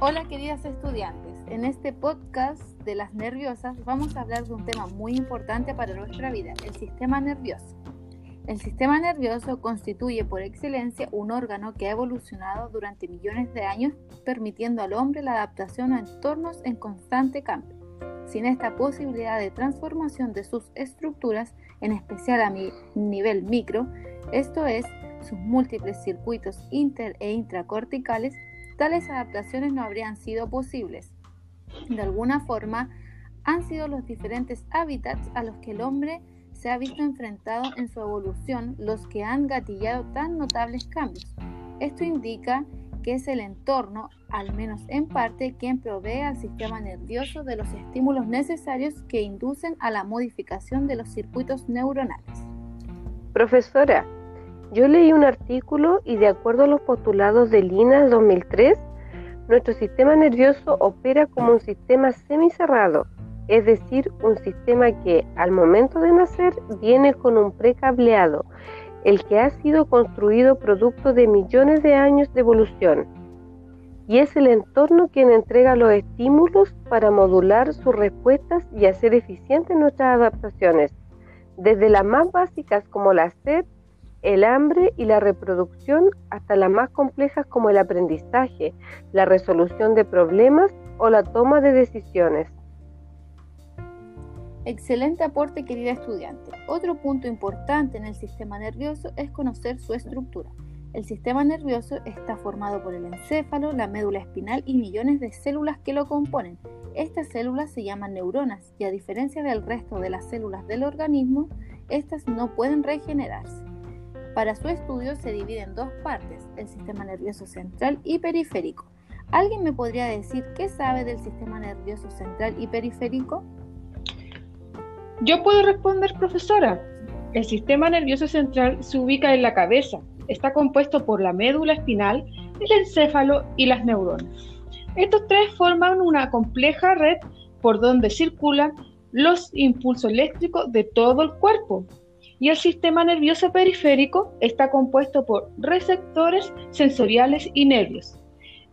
Hola queridas estudiantes, en este podcast de las nerviosas vamos a hablar de un tema muy importante para nuestra vida, el sistema nervioso. El sistema nervioso constituye por excelencia un órgano que ha evolucionado durante millones de años permitiendo al hombre la adaptación a entornos en constante cambio. Sin esta posibilidad de transformación de sus estructuras, en especial a nivel micro, esto es, sus múltiples circuitos inter e intracorticales, tales adaptaciones no habrían sido posibles. De alguna forma, han sido los diferentes hábitats a los que el hombre se ha visto enfrentado en su evolución los que han gatillado tan notables cambios. Esto indica que es el entorno, al menos en parte, quien provee al sistema nervioso de los estímulos necesarios que inducen a la modificación de los circuitos neuronales. Profesora, yo leí un artículo y de acuerdo a los postulados de Lina 2003, nuestro sistema nervioso opera como un sistema semicerrado, es decir, un sistema que al momento de nacer viene con un precableado, el que ha sido construido producto de millones de años de evolución. Y es el entorno quien entrega los estímulos para modular sus respuestas y hacer eficientes nuestras adaptaciones, desde las más básicas como la sed, el hambre y la reproducción hasta las más complejas como el aprendizaje, la resolución de problemas o la toma de decisiones. Excelente aporte, querida estudiante. Otro punto importante en el sistema nervioso es conocer su estructura. El sistema nervioso está formado por el encéfalo, la médula espinal y millones de células que lo componen. Estas células se llaman neuronas y a diferencia del resto de las células del organismo, estas no pueden regenerarse. Para su estudio se divide en dos partes, el sistema nervioso central y periférico. ¿Alguien me podría decir qué sabe del sistema nervioso central y periférico? Yo puedo responder, profesora. El sistema nervioso central se ubica en la cabeza. Está compuesto por la médula espinal, el encéfalo y las neuronas. Estos tres forman una compleja red por donde circulan los impulsos eléctricos de todo el cuerpo, y el sistema nervioso periférico está compuesto por receptores sensoriales y nervios.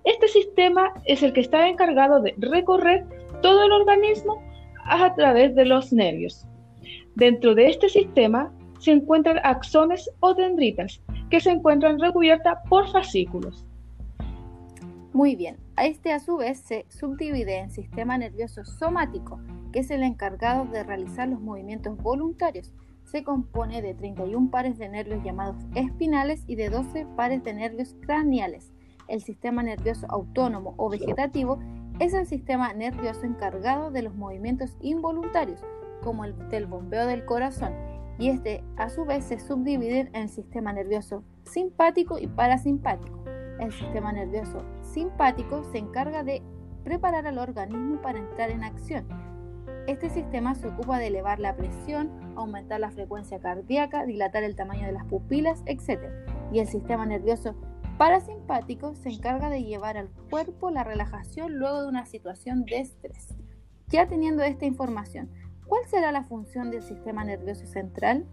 Este sistema es el que está encargado de recorrer todo el organismo a través de los nervios. Dentro de este sistema se encuentran axones o dendritas que se encuentran recubiertas por fascículos. Muy bien, a este a su vez se subdivide en sistema nervioso somático, que es el encargado de realizar los movimientos voluntarios, se compone de 31 pares de nervios llamados espinales y de 12 pares de nervios craneales. El sistema nervioso autónomo o vegetativo es el sistema nervioso encargado de los movimientos involuntarios, como el del bombeo del corazón, y este a su vez se subdivide en el sistema nervioso simpático y parasimpático. El sistema nervioso simpático se encarga de preparar al organismo para entrar en acción, este sistema se ocupa de elevar la presión, aumentar la frecuencia cardíaca, dilatar el tamaño de las pupilas, etc. Y el sistema nervioso parasimpático se encarga de llevar al cuerpo la relajación luego de una situación de estrés. Ya teniendo esta información, ¿cuál será la función del sistema nervioso central?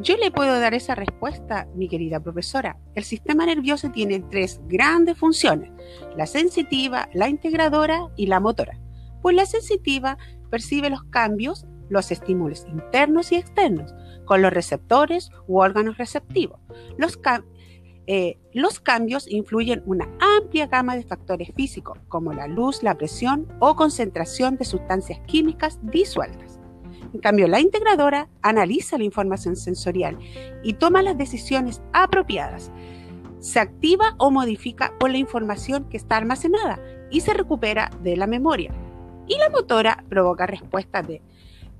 Yo le puedo dar esa respuesta, mi querida profesora. El sistema nervioso tiene tres grandes funciones, la sensitiva, la integradora y la motora. Pues la sensitiva percibe los cambios, los estímulos internos y externos, con los receptores u órganos receptivos. Los, eh, los cambios influyen una amplia gama de factores físicos, como la luz, la presión o concentración de sustancias químicas disueltas. En cambio, la integradora analiza la información sensorial y toma las decisiones apropiadas. Se activa o modifica por la información que está almacenada y se recupera de la memoria y la motora provoca respuestas de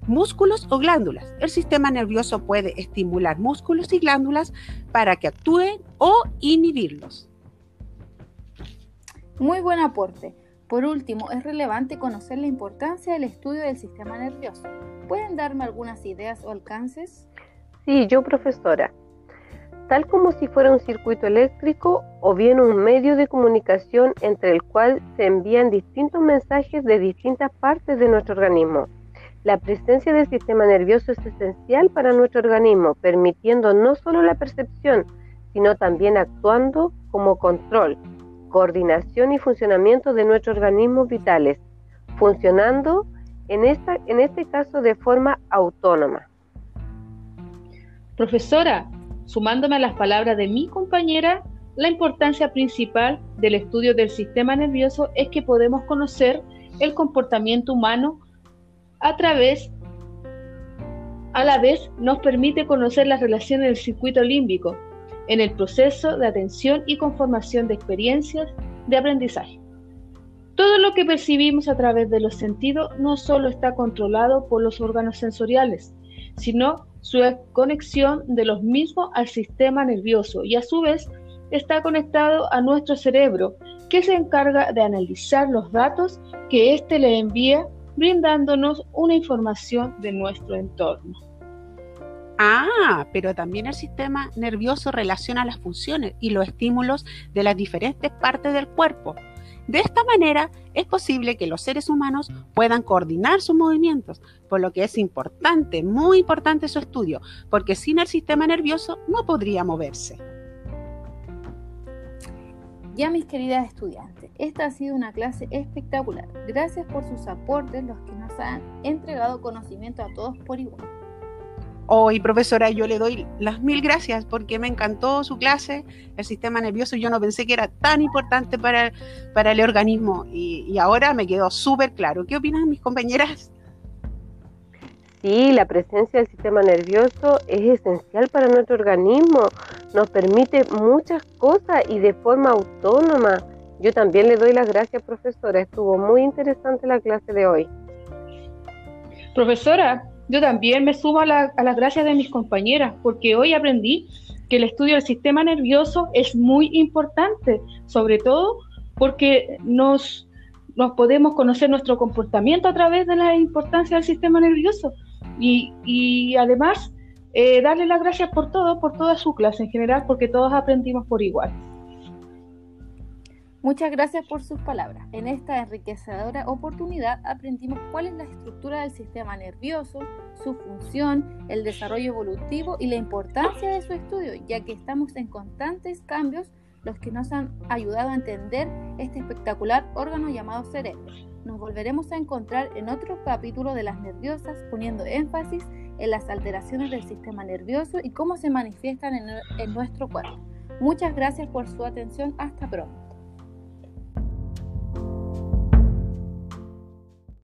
músculos o glándulas. El sistema nervioso puede estimular músculos y glándulas para que actúen o inhibirlos. Muy buen aporte. Por último, es relevante conocer la importancia del estudio del sistema nervioso. ¿Pueden darme algunas ideas o alcances? Sí, yo profesora tal como si fuera un circuito eléctrico o bien un medio de comunicación entre el cual se envían distintos mensajes de distintas partes de nuestro organismo. La presencia del sistema nervioso es esencial para nuestro organismo, permitiendo no solo la percepción, sino también actuando como control, coordinación y funcionamiento de nuestros organismos vitales, funcionando en, esta, en este caso de forma autónoma. Profesora, sumándome a las palabras de mi compañera, la importancia principal del estudio del sistema nervioso es que podemos conocer el comportamiento humano a través, a la vez nos permite conocer las relaciones del circuito límbico en el proceso de atención y conformación de experiencias de aprendizaje. Todo lo que percibimos a través de los sentidos no solo está controlado por los órganos sensoriales, sino su conexión de los mismos al sistema nervioso y a su vez está conectado a nuestro cerebro, que se encarga de analizar los datos que éste le envía, brindándonos una información de nuestro entorno. Ah, pero también el sistema nervioso relaciona las funciones y los estímulos de las diferentes partes del cuerpo. De esta manera es posible que los seres humanos puedan coordinar sus movimientos, por lo que es importante, muy importante su estudio, porque sin el sistema nervioso no podría moverse. Ya mis queridas estudiantes, esta ha sido una clase espectacular. Gracias por sus aportes, los que nos han entregado conocimiento a todos por igual. Hoy, profesora, yo le doy las mil gracias porque me encantó su clase, el sistema nervioso, yo no pensé que era tan importante para, para el organismo y, y ahora me quedó súper claro. ¿Qué opinan mis compañeras? Sí, la presencia del sistema nervioso es esencial para nuestro organismo. Nos permite muchas cosas y de forma autónoma. Yo también le doy las gracias, profesora. Estuvo muy interesante la clase de hoy. Profesora, yo también me sumo a, las gracias de mis compañeras, porque hoy aprendí que el estudio del sistema nervioso es muy importante, sobre todo porque nos, nos podemos conocer nuestro comportamiento a través de la importancia del sistema nervioso. Y, además, eh, darle las gracias por todo, por toda su clase en general, porque todos aprendimos por igual. Muchas gracias por sus palabras. En esta enriquecedora oportunidad aprendimos cuál es la estructura del sistema nervioso, su función, el desarrollo evolutivo y la importancia de su estudio, ya que estamos en constantes cambios los que nos han ayudado a entender este espectacular órgano llamado cerebro. Nos volveremos a encontrar en otro capítulo de las nerviosas poniendo énfasis en las alteraciones del sistema nervioso y cómo se manifiestan en, nuestro cuerpo. Muchas gracias por su atención. Hasta pronto.